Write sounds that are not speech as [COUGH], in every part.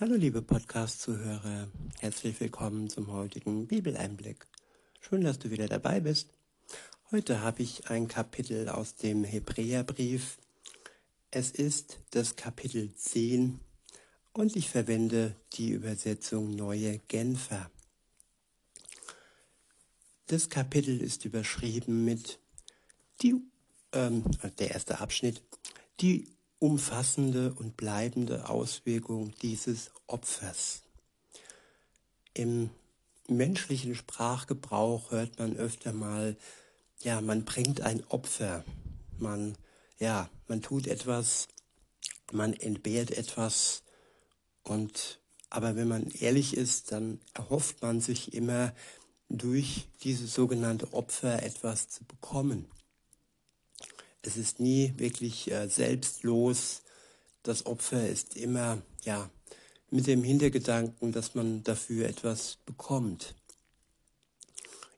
Hallo liebe Podcast-Zuhörer, herzlich willkommen zum heutigen Bibeleinblick. Schön, dass du wieder dabei bist. Heute habe ich ein Kapitel aus dem Hebräerbrief. Es ist das Kapitel 10 und ich verwende die Übersetzung Neue Genfer. Das Kapitel ist überschrieben mit die, ähm, der erste Abschnitt, die umfassende und bleibende Auswirkung dieses Opfers. Im menschlichen Sprachgebrauch hört man öfter mal, ja, man bringt ein Opfer, man, ja, man tut etwas, man entbehrt etwas und, aber wenn man ehrlich ist, dann erhofft man sich immer durch dieses sogenannte Opfer etwas zu bekommen. Es ist nie wirklich äh, selbstlos. Das Opfer ist immer, ja, mit dem Hintergedanken, dass man dafür etwas bekommt.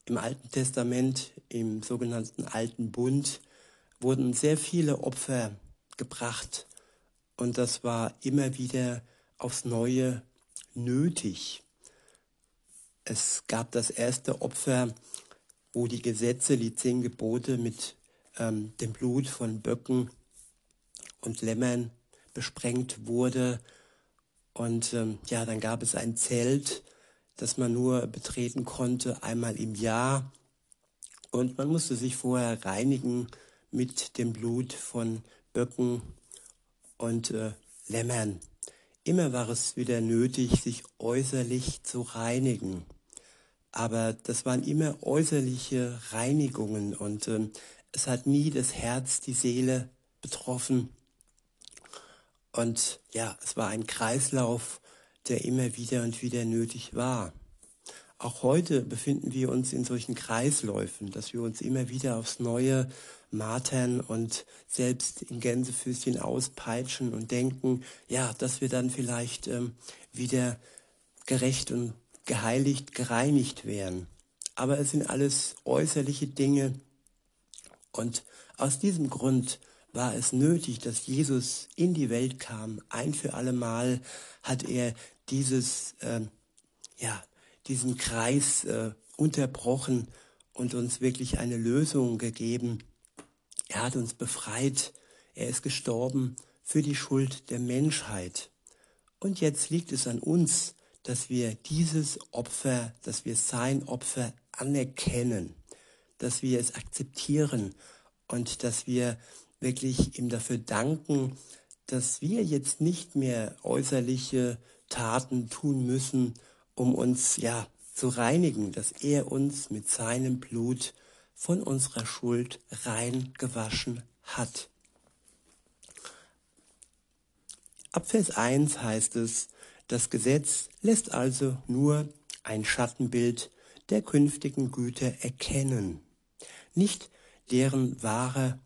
Im Alten Testament, im sogenannten Alten Bund, wurden sehr viele Opfer gebracht und das war immer wieder aufs Neue nötig. Es gab das erste Opfer, wo die Gesetze, die zehn Gebote mit ähm, dem Blut von Böcken und Lämmern besprengt wurde. Und ähm, ja, dann gab es ein Zelt, das man nur betreten konnte einmal im Jahr. Und man musste sich vorher reinigen mit dem Blut von Böcken und äh, Lämmern. Immer war es wieder nötig, sich äußerlich zu reinigen. Aber das waren immer äußerliche Reinigungen und ähm, es hat nie das Herz, die Seele betroffen. Und ja, es war ein Kreislauf, der immer wieder und wieder nötig war. Auch heute befinden wir uns in solchen Kreisläufen, dass wir uns immer wieder aufs Neue martern und selbst in Gänsefüßchen auspeitschen und denken, ja, dass wir dann vielleicht ähm, wieder gerecht und geheiligt, gereinigt werden. Aber es sind alles äußerliche Dinge, und aus diesem Grund war es nötig, dass Jesus in die Welt kam. Ein für alle Mal hat er dieses, äh, ja, diesen Kreis äh, unterbrochen und uns wirklich eine Lösung gegeben. Er hat uns befreit. Er ist gestorben für die Schuld der Menschheit. Und jetzt liegt es an uns, dass wir dieses Opfer, dass wir sein Opfer anerkennen dass wir es akzeptieren und dass wir wirklich ihm dafür danken, dass wir jetzt nicht mehr äußerliche Taten tun müssen, um uns ja zu reinigen, dass er uns mit seinem Blut von unserer Schuld rein gewaschen hat. Ab Vers 1 heißt es, das Gesetz lässt also nur ein Schattenbild der künftigen Güter erkennen nicht deren wahre,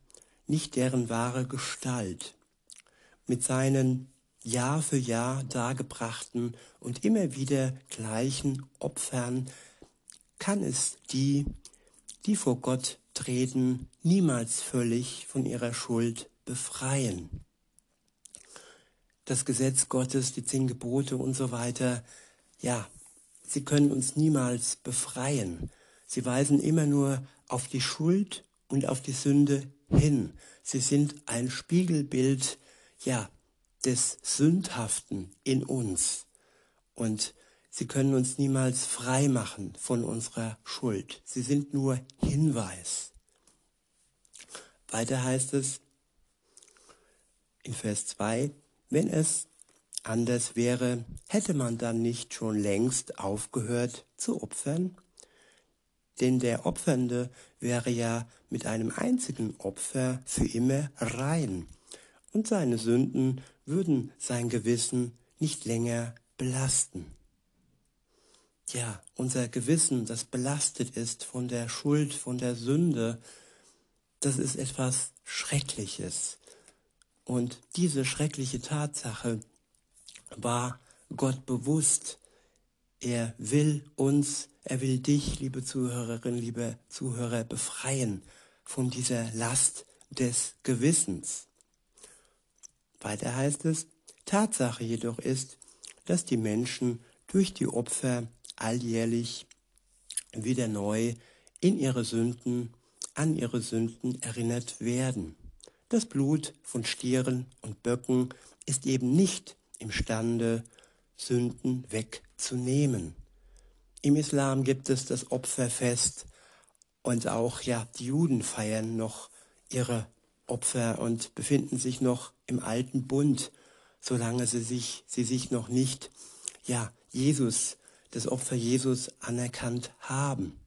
nicht deren wahre Gestalt. Mit seinen Jahr für Jahr dargebrachten und immer wieder gleichen Opfern kann es die, die vor Gott treten, niemals völlig von ihrer Schuld befreien. Das Gesetz Gottes, die zehn Gebote und so weiter, ja, sie können uns niemals befreien. Sie weisen immer nur auf die Schuld und auf die Sünde hin. Sie sind ein Spiegelbild, ja, des Sündhaften in uns. Und sie können uns niemals frei machen von unserer Schuld. Sie sind nur Hinweis. Weiter heißt es in Vers 2, wenn es anders wäre, hätte man dann nicht schon längst aufgehört zu opfern? Denn der Opfernde wäre ja mit einem einzigen Opfer für immer rein, und seine Sünden würden sein Gewissen nicht länger belasten. Ja, unser Gewissen, das belastet ist von der Schuld, von der Sünde, das ist etwas Schreckliches. Und diese schreckliche Tatsache war Gott bewusst. Er will uns er will dich, liebe Zuhörerin, liebe Zuhörer, befreien von dieser Last des Gewissens. Weiter heißt es, Tatsache jedoch ist, dass die Menschen durch die Opfer alljährlich wieder neu in ihre Sünden, an ihre Sünden erinnert werden. Das Blut von Stieren und Böcken ist eben nicht imstande, Sünden wegzunehmen. Im Islam gibt es das Opferfest und auch ja die Juden feiern noch ihre Opfer und befinden sich noch im alten Bund, solange sie sich sie sich noch nicht ja Jesus das Opfer Jesus anerkannt haben.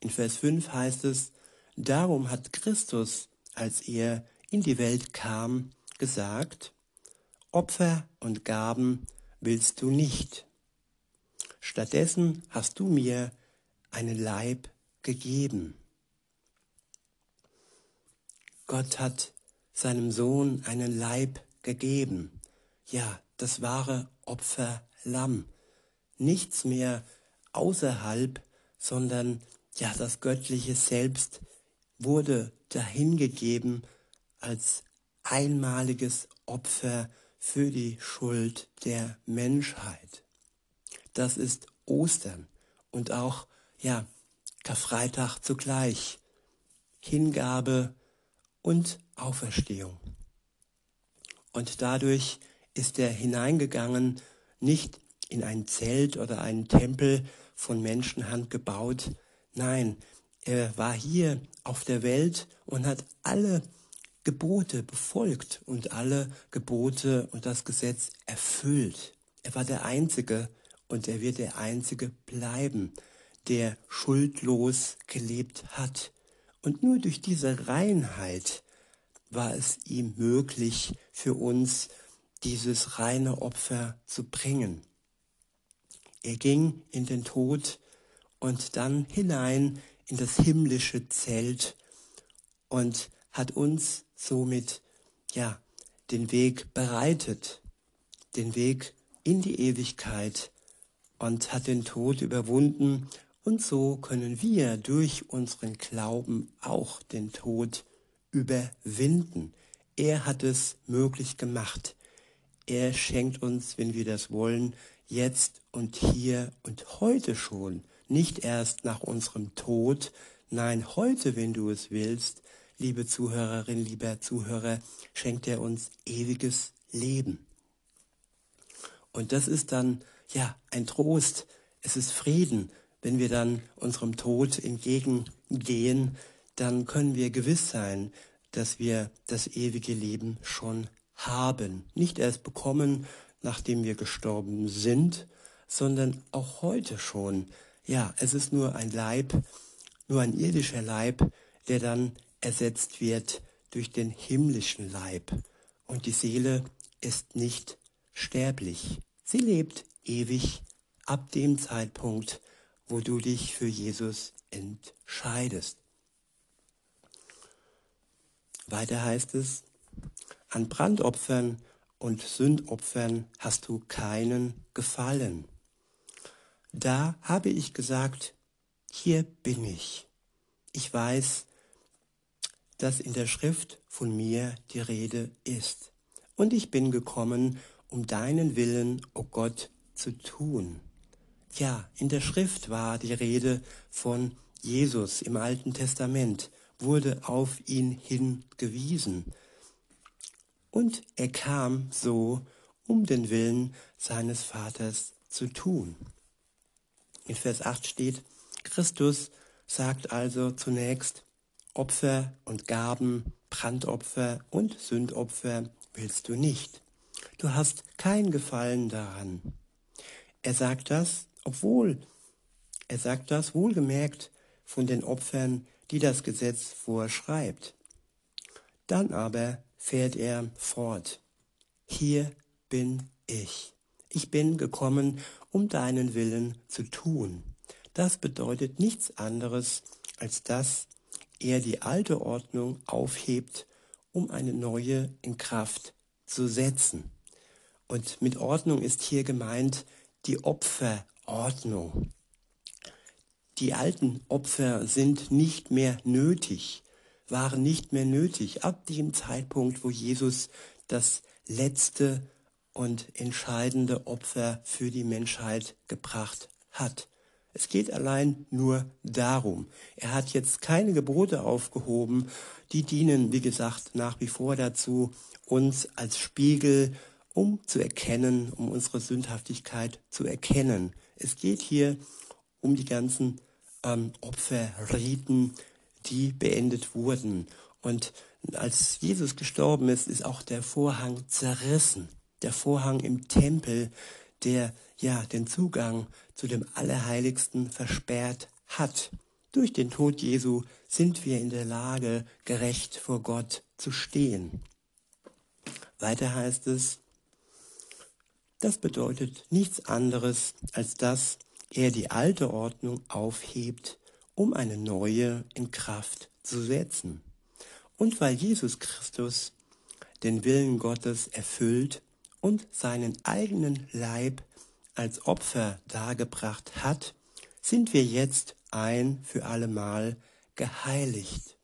In Vers 5 heißt es, darum hat Christus, als er in die Welt kam, gesagt, Opfer und Gaben willst du nicht. Stattdessen hast du mir einen Leib gegeben. Gott hat seinem Sohn einen Leib gegeben. Ja, das wahre Opferlamm. Nichts mehr außerhalb, sondern ja, das göttliche Selbst wurde dahingegeben als einmaliges Opfer für die Schuld der Menschheit. Das ist Ostern und auch, ja, Karfreitag zugleich. Hingabe und Auferstehung. Und dadurch ist er hineingegangen, nicht in ein Zelt oder einen Tempel von Menschenhand gebaut. Nein, er war hier auf der Welt und hat alle Gebote befolgt und alle Gebote und das Gesetz erfüllt. Er war der Einzige und er wird der Einzige bleiben, der schuldlos gelebt hat. Und nur durch diese Reinheit war es ihm möglich, für uns dieses reine Opfer zu bringen. Er ging in den Tod und dann hinein in das himmlische Zelt und hat uns somit ja den Weg bereitet, den Weg in die Ewigkeit und hat den Tod überwunden und so können wir durch unseren Glauben auch den Tod überwinden. Er hat es möglich gemacht. Er schenkt uns, wenn wir das wollen, jetzt und hier und heute schon, nicht erst nach unserem Tod, nein, heute, wenn du es willst, liebe Zuhörerin, lieber Zuhörer, schenkt er uns ewiges Leben. Und das ist dann, ja, ein Trost, es ist Frieden, wenn wir dann unserem Tod entgegengehen, dann können wir gewiss sein, dass wir das ewige Leben schon haben. Nicht erst bekommen, nachdem wir gestorben sind, sondern auch heute schon. Ja, es ist nur ein Leib, nur ein irdischer Leib, der dann ersetzt wird durch den himmlischen Leib. Und die Seele ist nicht sterblich. Sie lebt ewig ab dem Zeitpunkt, wo du dich für Jesus entscheidest. Weiter heißt es, an Brandopfern und Sündopfern hast du keinen Gefallen. Da habe ich gesagt, hier bin ich. Ich weiß, dass in der Schrift von mir die Rede ist. Und ich bin gekommen, um deinen Willen, o oh Gott, zu tun. Ja, in der Schrift war die Rede von Jesus im Alten Testament, wurde auf ihn hingewiesen. Und er kam so, um den Willen seines Vaters zu tun. In Vers 8 steht, Christus sagt also zunächst, Opfer und Gaben, Brandopfer und Sündopfer willst du nicht. Du hast kein Gefallen daran. Er sagt das, obwohl, er sagt das wohlgemerkt von den Opfern, die das Gesetz vorschreibt. Dann aber fährt er fort. Hier bin ich. Ich bin gekommen, um deinen Willen zu tun. Das bedeutet nichts anderes, als dass er die alte Ordnung aufhebt, um eine neue in Kraft zu setzen. Und mit Ordnung ist hier gemeint die Opferordnung. Die alten Opfer sind nicht mehr nötig, waren nicht mehr nötig ab dem Zeitpunkt, wo Jesus das letzte und entscheidende Opfer für die Menschheit gebracht hat. Es geht allein nur darum. Er hat jetzt keine Gebote aufgehoben, die dienen, wie gesagt, nach wie vor dazu, uns als Spiegel, um zu erkennen, um unsere Sündhaftigkeit zu erkennen. Es geht hier um die ganzen ähm, Opferriten, die beendet wurden. Und als Jesus gestorben ist, ist auch der Vorhang zerrissen. Der Vorhang im Tempel, der ja den Zugang zu dem Allerheiligsten versperrt hat. Durch den Tod Jesu sind wir in der Lage, gerecht vor Gott zu stehen. Weiter heißt es, das bedeutet nichts anderes, als dass er die alte Ordnung aufhebt, um eine neue in Kraft zu setzen. Und weil Jesus Christus den Willen Gottes erfüllt und seinen eigenen Leib als Opfer dargebracht hat, sind wir jetzt ein für allemal geheiligt.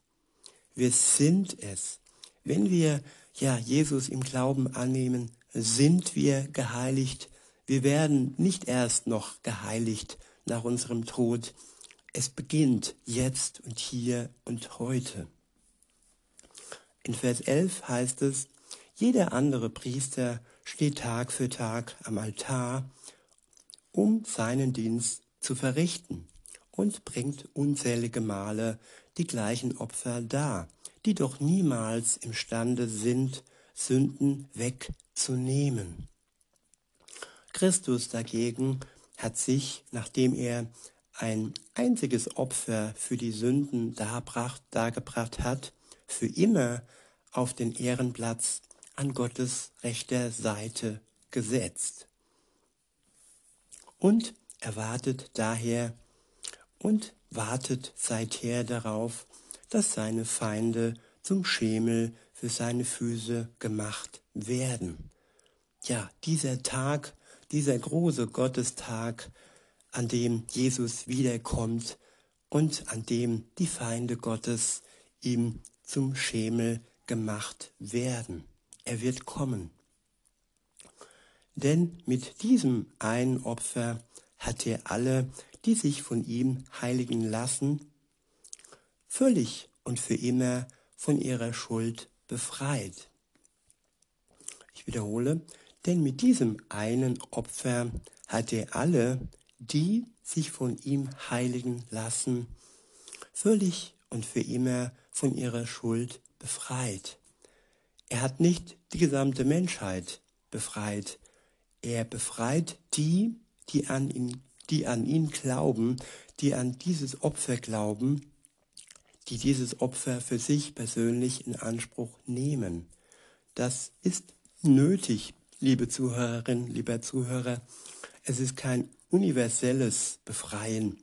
Wir sind es. Wenn wir ja Jesus im Glauben annehmen, sind wir geheiligt. Wir werden nicht erst noch geheiligt nach unserem Tod. Es beginnt jetzt und hier und heute. In Vers 11 heißt es, jeder andere Priester steht Tag für Tag am Altar um seinen Dienst zu verrichten und bringt unzählige Male die gleichen Opfer dar, die doch niemals imstande sind, Sünden wegzunehmen. Christus dagegen hat sich, nachdem er ein einziges Opfer für die Sünden darbracht, dargebracht hat, für immer auf den Ehrenplatz an Gottes rechter Seite gesetzt und erwartet daher und wartet seither darauf, dass seine Feinde zum Schemel für seine Füße gemacht werden. Ja, dieser Tag, dieser große Gottestag, an dem Jesus wiederkommt und an dem die Feinde Gottes ihm zum Schemel gemacht werden. Er wird kommen. Denn mit diesem einen Opfer hat er alle, die sich von ihm heiligen lassen, völlig und für immer von ihrer Schuld befreit. Ich wiederhole, denn mit diesem einen Opfer hat er alle, die sich von ihm heiligen lassen, völlig und für immer von ihrer Schuld befreit. Er hat nicht die gesamte Menschheit befreit, er befreit die, die an ihn, die an ihn glauben, die an dieses Opfer glauben, die dieses Opfer für sich persönlich in Anspruch nehmen. Das ist nötig, liebe Zuhörerinnen, lieber Zuhörer. Es ist kein universelles Befreien.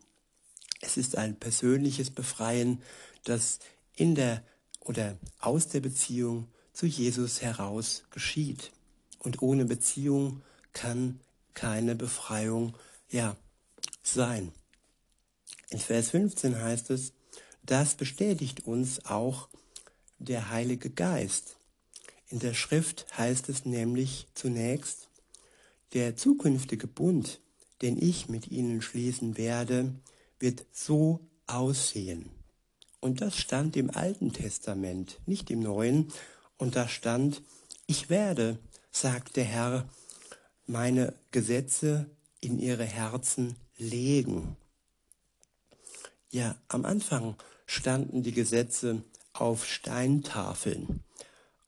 Es ist ein persönliches Befreien, das in der oder aus der Beziehung zu Jesus heraus geschieht. Und ohne Beziehung kann keine Befreiung, ja, sein. In Vers 15 heißt es, das bestätigt uns auch der Heilige Geist. In der Schrift heißt es nämlich zunächst, der zukünftige Bund, den ich mit ihnen schließen werde, wird so aussehen. Und das stand im Alten Testament, nicht im Neuen. Und da stand, ich werde, sagt der Herr, meine Gesetze in ihre Herzen legen. Ja, am Anfang standen die Gesetze auf Steintafeln.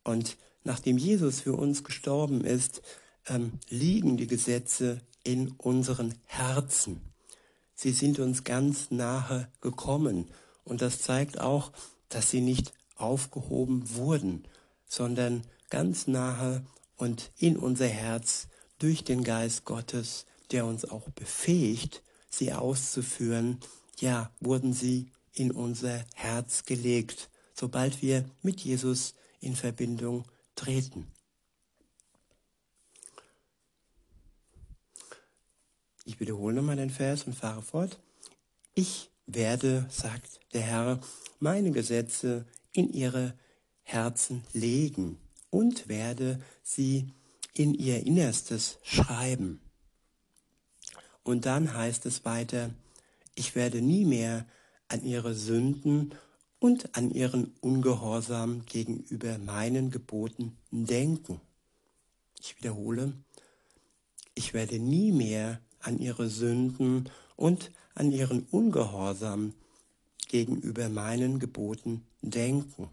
Und nachdem Jesus für uns gestorben ist, ähm, liegen die Gesetze in unseren Herzen. Sie sind uns ganz nahe gekommen. Und das zeigt auch, dass sie nicht aufgehoben wurden, sondern ganz nahe und in unser Herz durch den Geist Gottes, der uns auch befähigt, sie auszuführen, ja, wurden sie in unser Herz gelegt, sobald wir mit Jesus in Verbindung treten. Ich wiederhole nochmal den Vers und fahre fort. Ich werde, sagt der Herr, meine Gesetze in ihre Herzen legen und werde sie in ihr Innerstes schreiben. Und dann heißt es weiter, ich werde nie mehr an ihre Sünden und an ihren Ungehorsam gegenüber meinen Geboten denken. Ich wiederhole, ich werde nie mehr an ihre Sünden und an ihren Ungehorsam gegenüber meinen Geboten denken.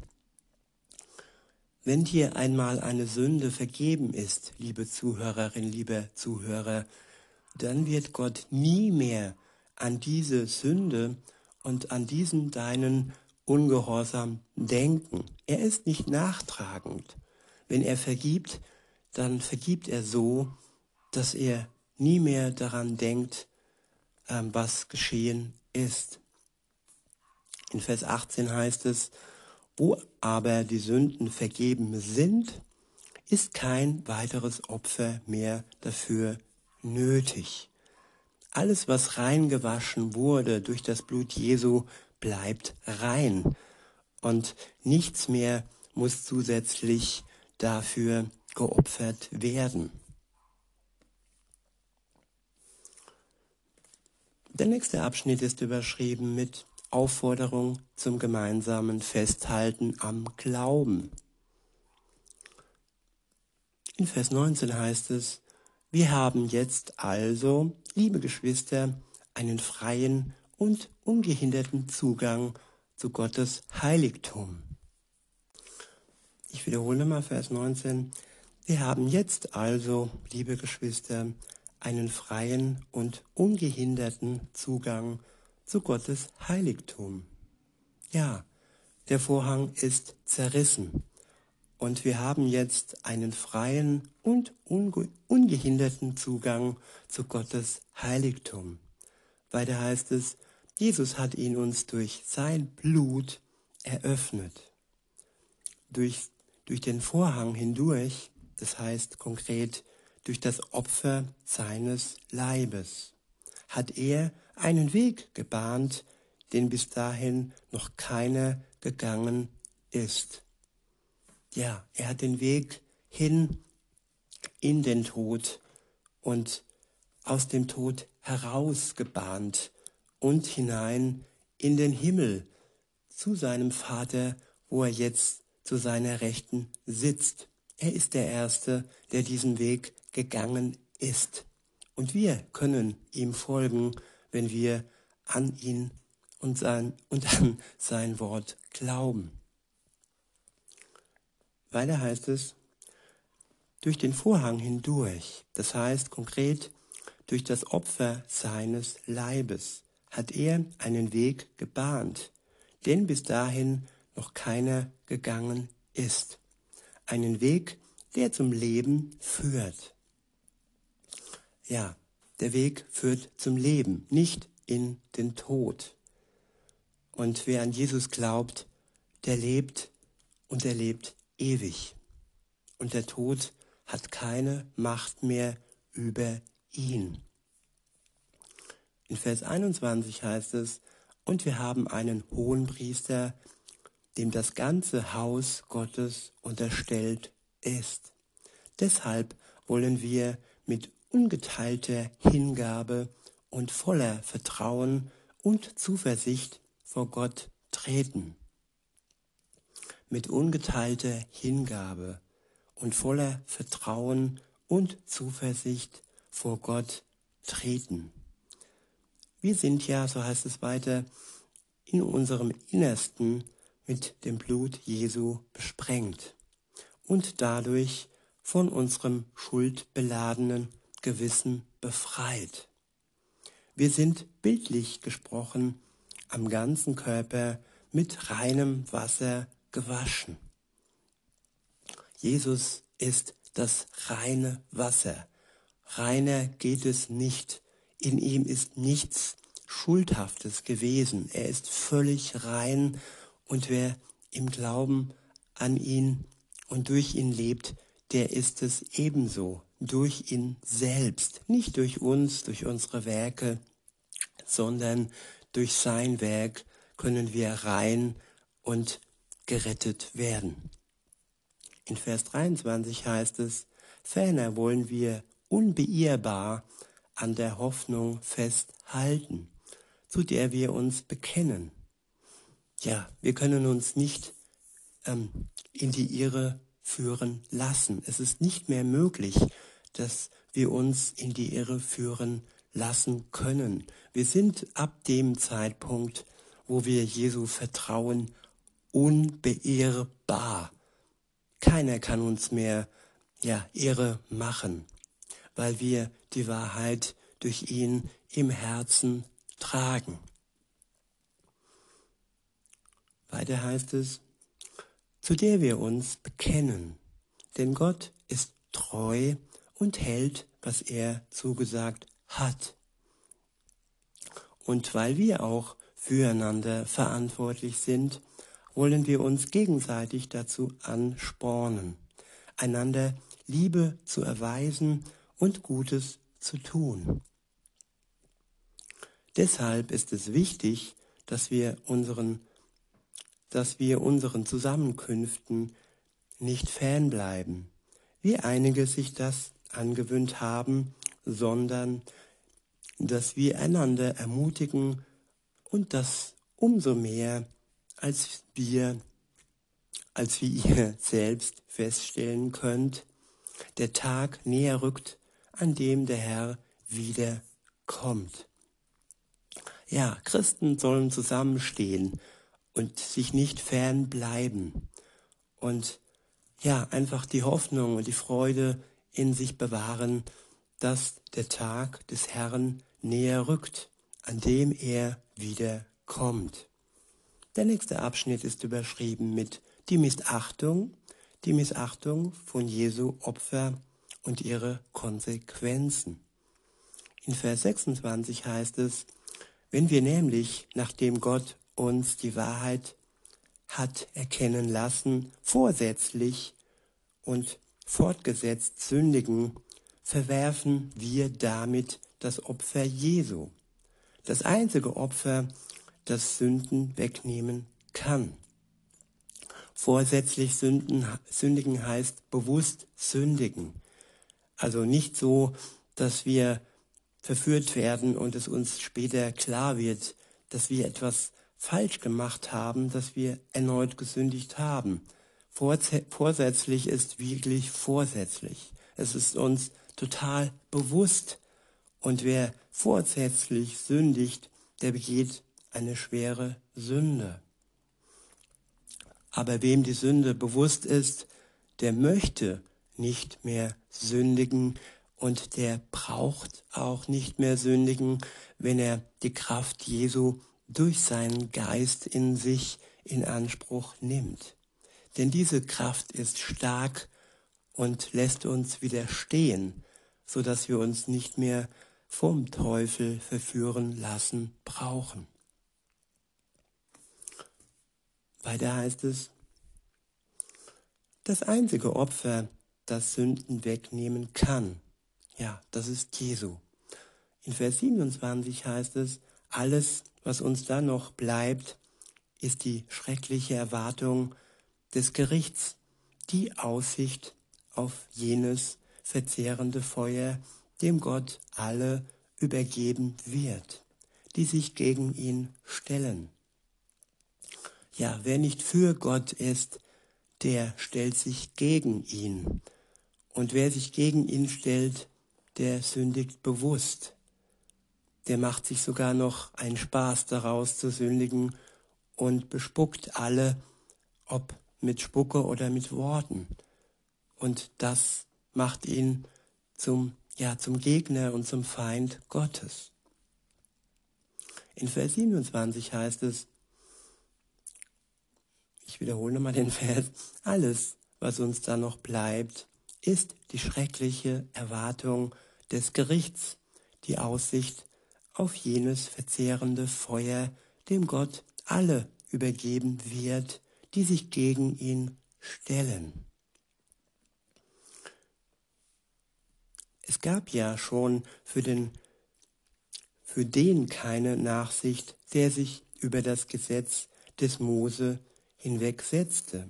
Wenn dir einmal eine Sünde vergeben ist, liebe Zuhörerin, lieber Zuhörer, dann wird Gott nie mehr an diese Sünde und an diesen deinen Ungehorsam denken. Er ist nicht nachtragend. Wenn er vergibt, dann vergibt er so, dass er nie mehr daran denkt, ähm, was geschehen ist. In Vers 18 heißt es, wo aber die Sünden vergeben sind, ist kein weiteres Opfer mehr dafür nötig. Alles, was reingewaschen wurde durch das Blut Jesu, bleibt rein. Und nichts mehr muss zusätzlich dafür geopfert werden. Der nächste Abschnitt ist überschrieben mit Aufforderung zum gemeinsamen Festhalten am Glauben. In Vers 19 heißt es, wir haben jetzt also, liebe Geschwister, einen freien und ungehinderten Zugang zu Gottes Heiligtum. Ich wiederhole mal Vers 19. Wir haben jetzt also, liebe Geschwister, einen freien und ungehinderten Zugang zu Gottes Heiligtum. Ja, der Vorhang ist zerrissen und wir haben jetzt einen freien und unge ungehinderten Zugang zu Gottes Heiligtum. Weiter heißt es, Jesus hat ihn uns durch sein Blut eröffnet. Durch, durch den Vorhang hindurch, das heißt konkret durch das Opfer seines Leibes, hat er einen Weg gebahnt, den bis dahin noch keiner gegangen ist. Ja, er hat den Weg hin in den Tod und aus dem Tod heraus gebahnt und hinein in den Himmel zu seinem Vater, wo er jetzt zu seiner Rechten sitzt. Er ist der Erste, der diesen Weg gegangen ist. Und wir können ihm folgen wenn wir an ihn und, sein, und an sein Wort glauben. Weiter heißt es, durch den Vorhang hindurch, das heißt konkret durch das Opfer seines Leibes, hat er einen Weg gebahnt, den bis dahin noch keiner gegangen ist. Einen Weg, der zum Leben führt. Ja, der Weg führt zum Leben, nicht in den Tod. Und wer an Jesus glaubt, der lebt und er lebt ewig. Und der Tod hat keine Macht mehr über ihn. In Vers 21 heißt es, und wir haben einen hohen Priester, dem das ganze Haus Gottes unterstellt ist. Deshalb wollen wir mit ungeteilter Hingabe und voller Vertrauen und Zuversicht vor Gott treten. Mit ungeteilter Hingabe und voller Vertrauen und Zuversicht vor Gott treten. Wir sind ja, so heißt es weiter, in unserem Innersten mit dem Blut Jesu besprengt und dadurch von unserem schuldbeladenen Gewissen befreit. Wir sind bildlich gesprochen am ganzen Körper mit reinem Wasser gewaschen. Jesus ist das reine Wasser. Reiner geht es nicht. In ihm ist nichts Schuldhaftes gewesen. Er ist völlig rein und wer im Glauben an ihn und durch ihn lebt, der ist es ebenso durch ihn selbst, nicht durch uns, durch unsere Werke, sondern durch sein Werk können wir rein und gerettet werden. In Vers 23 heißt es, Ferner wollen wir unbeirrbar an der Hoffnung festhalten, zu der wir uns bekennen. Ja, wir können uns nicht ähm, in die Irre führen lassen. Es ist nicht mehr möglich, dass wir uns in die Irre führen lassen können. Wir sind ab dem Zeitpunkt, wo wir Jesu vertrauen, unbeirrbar. Keiner kann uns mehr ja, Irre machen, weil wir die Wahrheit durch ihn im Herzen tragen. Weiter heißt es, zu der wir uns bekennen, denn Gott ist treu und hält, was er zugesagt hat. Und weil wir auch füreinander verantwortlich sind, wollen wir uns gegenseitig dazu anspornen, einander Liebe zu erweisen und Gutes zu tun. Deshalb ist es wichtig, dass wir unseren, dass wir unseren Zusammenkünften nicht fernbleiben, wie einige sich das angewöhnt haben, sondern dass wir einander ermutigen und das umso mehr, als wir, als wie ihr [LAUGHS] selbst feststellen könnt, der Tag näher rückt, an dem der Herr wieder kommt. Ja, Christen sollen zusammenstehen und sich nicht fernbleiben und ja, einfach die Hoffnung und die Freude in sich bewahren, dass der Tag des Herrn näher rückt, an dem er wieder kommt. Der nächste Abschnitt ist überschrieben mit die Missachtung, die Missachtung von Jesu Opfer und ihre Konsequenzen. In Vers 26 heißt es, wenn wir nämlich, nachdem Gott uns die Wahrheit hat erkennen lassen, vorsätzlich und fortgesetzt sündigen, verwerfen wir damit das Opfer Jesu, das einzige Opfer, das Sünden wegnehmen kann. Vorsätzlich sünden, sündigen heißt bewusst sündigen. Also nicht so, dass wir verführt werden und es uns später klar wird, dass wir etwas falsch gemacht haben, dass wir erneut gesündigt haben, vorsätzlich ist wirklich vorsätzlich. Es ist uns total bewusst. Und wer vorsätzlich sündigt, der begeht eine schwere Sünde. Aber wem die Sünde bewusst ist, der möchte nicht mehr sündigen und der braucht auch nicht mehr sündigen, wenn er die Kraft Jesu durch seinen Geist in sich in Anspruch nimmt. Denn diese Kraft ist stark und lässt uns widerstehen, so dass wir uns nicht mehr vom Teufel verführen lassen brauchen. Weiter heißt es, das einzige Opfer, das Sünden wegnehmen kann, ja, das ist Jesu. In Vers 27 heißt es, alles, was uns da noch bleibt, ist die schreckliche Erwartung des Gerichts, die Aussicht auf jenes verzehrende Feuer, dem Gott alle übergeben wird, die sich gegen ihn stellen. Ja, wer nicht für Gott ist, der stellt sich gegen ihn. Und wer sich gegen ihn stellt, der sündigt bewusst. Der macht sich sogar noch einen Spaß daraus zu sündigen und bespuckt alle, ob mit Spucke oder mit Worten. Und das macht ihn zum, ja, zum Gegner und zum Feind Gottes. In Vers 27 heißt es, ich wiederhole nochmal den [LAUGHS] Vers, alles, was uns da noch bleibt, ist die schreckliche Erwartung des Gerichts, die Aussicht auf jenes verzehrende Feuer, dem Gott alle übergeben wird, die sich gegen ihn stellen. Es gab ja schon für den, für den keine Nachsicht, der sich über das Gesetz des Mose hinwegsetzte.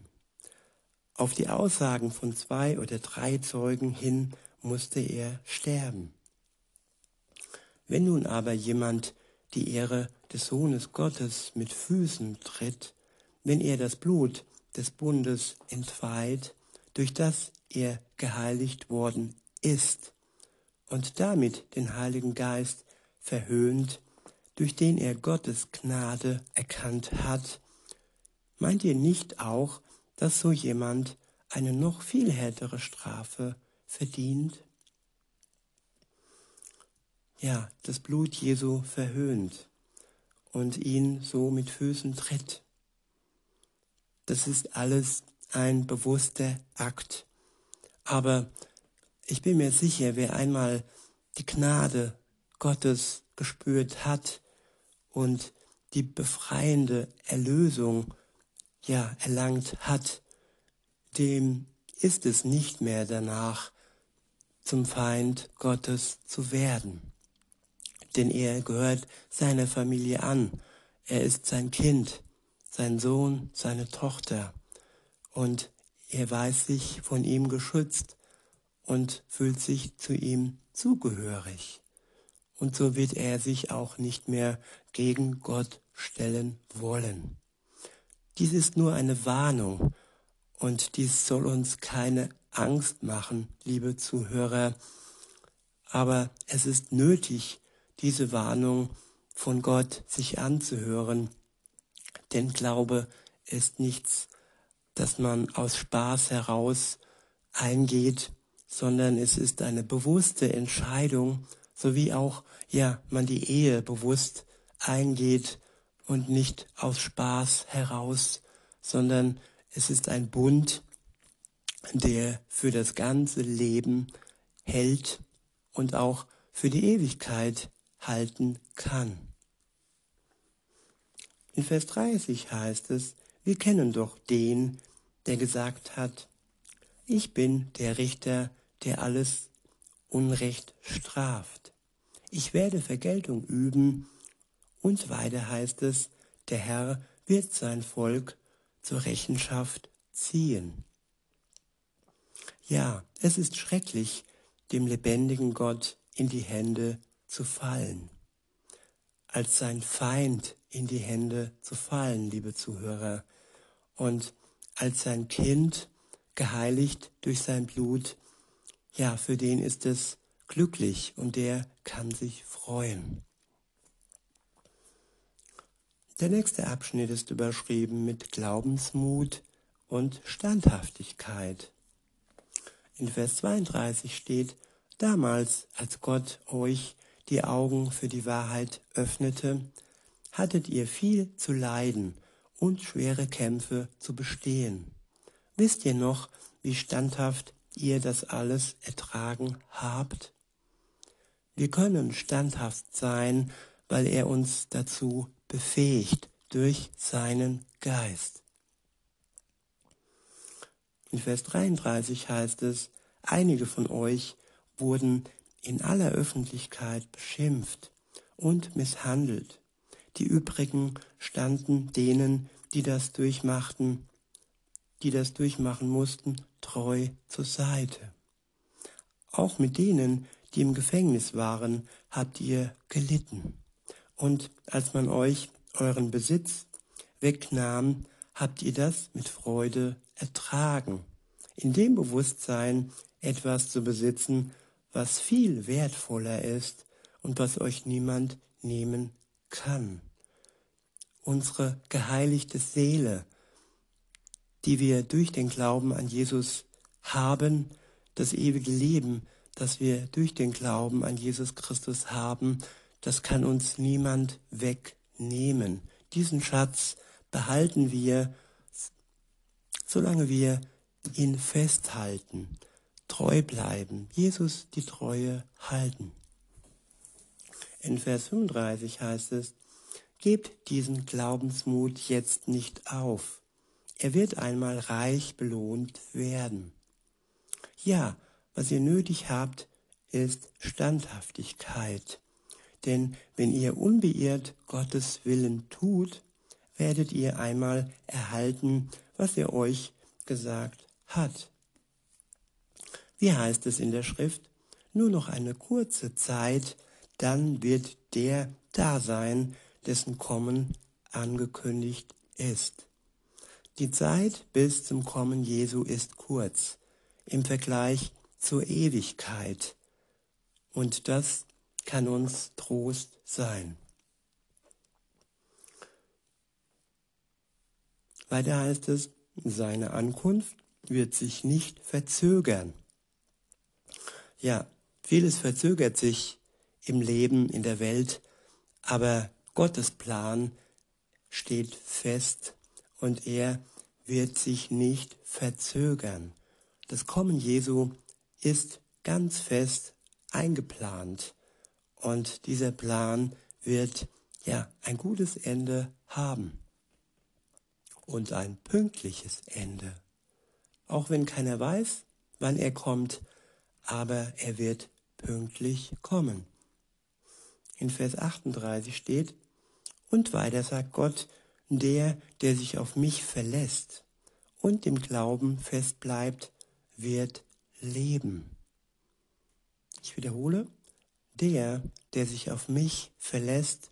Auf die Aussagen von zwei oder drei Zeugen hin musste er sterben. Wenn nun aber jemand die Ehre des Sohnes Gottes mit Füßen tritt, wenn er das Blut des Bundes entweiht, durch das er geheiligt worden ist und damit den Heiligen Geist verhöhnt, durch den er Gottes Gnade erkannt hat, meint ihr nicht auch, dass so jemand eine noch viel härtere Strafe verdient? Ja, das Blut Jesu verhöhnt und ihn so mit Füßen tritt. Das ist alles ein bewusster Akt. Aber ich bin mir sicher, wer einmal die Gnade Gottes gespürt hat und die befreiende Erlösung ja erlangt hat, dem ist es nicht mehr danach, zum Feind Gottes zu werden. Denn er gehört seiner Familie an. Er ist sein Kind, sein Sohn, seine Tochter. Und er weiß sich von ihm geschützt und fühlt sich zu ihm zugehörig. Und so wird er sich auch nicht mehr gegen Gott stellen wollen. Dies ist nur eine Warnung und dies soll uns keine Angst machen, liebe Zuhörer. Aber es ist nötig, diese Warnung von Gott sich anzuhören, denn Glaube ist nichts, das man aus Spaß heraus eingeht, sondern es ist eine bewusste Entscheidung, so wie auch ja man die Ehe bewusst eingeht und nicht aus Spaß heraus, sondern es ist ein Bund, der für das ganze Leben hält und auch für die Ewigkeit halten kann. In Vers 30 heißt es, wir kennen doch den, der gesagt hat, ich bin der Richter, der alles Unrecht straft. Ich werde Vergeltung üben, und weiter heißt es, der Herr wird sein Volk zur Rechenschaft ziehen. Ja, es ist schrecklich, dem lebendigen Gott in die Hände zu fallen, als sein Feind in die Hände zu fallen, liebe Zuhörer, und als sein Kind geheiligt durch sein Blut, ja, für den ist es glücklich und der kann sich freuen. Der nächste Abschnitt ist überschrieben mit Glaubensmut und Standhaftigkeit. In Vers 32 steht, damals, als Gott euch die Augen für die Wahrheit öffnete, hattet ihr viel zu leiden und schwere Kämpfe zu bestehen. Wisst ihr noch, wie standhaft ihr das alles ertragen habt? Wir können standhaft sein, weil er uns dazu befähigt durch seinen Geist. In Vers 33 heißt es, einige von euch wurden in aller Öffentlichkeit beschimpft und misshandelt. Die übrigen standen denen, die das durchmachten, die das durchmachen mussten, treu zur Seite. Auch mit denen, die im Gefängnis waren, habt ihr gelitten. Und als man euch euren Besitz wegnahm, habt ihr das mit Freude ertragen. In dem Bewusstsein, etwas zu besitzen, was viel wertvoller ist und was euch niemand nehmen kann. Unsere geheiligte Seele, die wir durch den Glauben an Jesus haben, das ewige Leben, das wir durch den Glauben an Jesus Christus haben, das kann uns niemand wegnehmen. Diesen Schatz behalten wir, solange wir ihn festhalten treu bleiben, Jesus die Treue halten. In Vers 35 heißt es, Gebt diesen Glaubensmut jetzt nicht auf. Er wird einmal reich belohnt werden. Ja, was ihr nötig habt, ist Standhaftigkeit. Denn wenn ihr unbeirrt Gottes Willen tut, werdet ihr einmal erhalten, was er euch gesagt hat. Wie heißt es in der Schrift? Nur noch eine kurze Zeit, dann wird der da sein, dessen Kommen angekündigt ist. Die Zeit bis zum Kommen Jesu ist kurz im Vergleich zur Ewigkeit. Und das kann uns Trost sein. Weiter heißt es, seine Ankunft wird sich nicht verzögern. Ja, vieles verzögert sich im Leben, in der Welt, aber Gottes Plan steht fest und er wird sich nicht verzögern. Das Kommen Jesu ist ganz fest eingeplant und dieser Plan wird ja ein gutes Ende haben und ein pünktliches Ende. Auch wenn keiner weiß, wann er kommt, aber er wird pünktlich kommen. In Vers 38 steht, und weiter sagt Gott, der, der sich auf mich verlässt und dem Glauben fest bleibt, wird leben. Ich wiederhole, der, der sich auf mich verlässt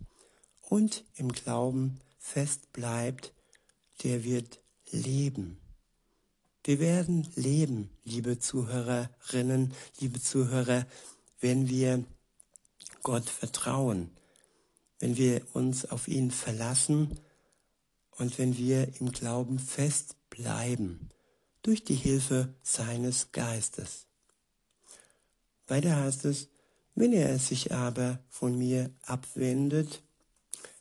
und im Glauben fest bleibt, der wird leben. Wir werden leben, liebe Zuhörerinnen, liebe Zuhörer, wenn wir Gott vertrauen, wenn wir uns auf ihn verlassen und wenn wir im Glauben fest bleiben, durch die Hilfe seines Geistes. Weiter heißt es, wenn er sich aber von mir abwendet,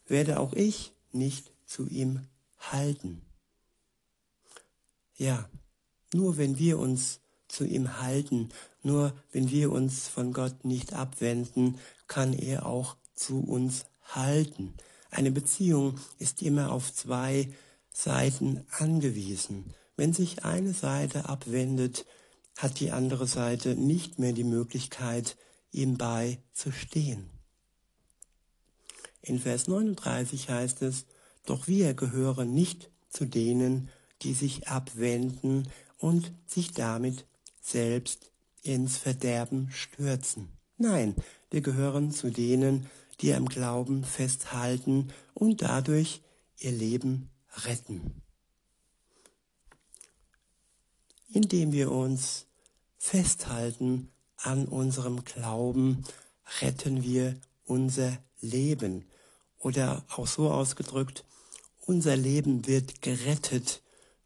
werde auch ich nicht zu ihm halten. Ja, nur wenn wir uns zu ihm halten, nur wenn wir uns von Gott nicht abwenden, kann er auch zu uns halten. Eine Beziehung ist immer auf zwei Seiten angewiesen. Wenn sich eine Seite abwendet, hat die andere Seite nicht mehr die Möglichkeit, ihm beizustehen. In Vers 39 heißt es, doch wir gehören nicht zu denen, die sich abwenden und sich damit selbst ins Verderben stürzen. Nein, wir gehören zu denen, die am Glauben festhalten und dadurch ihr Leben retten. Indem wir uns festhalten an unserem Glauben, retten wir unser Leben. Oder auch so ausgedrückt, unser Leben wird gerettet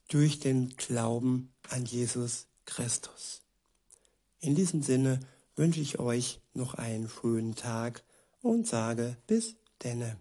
durch den Glauben an Jesus Christus. In diesem Sinne wünsche ich euch noch einen schönen Tag und sage bis denne.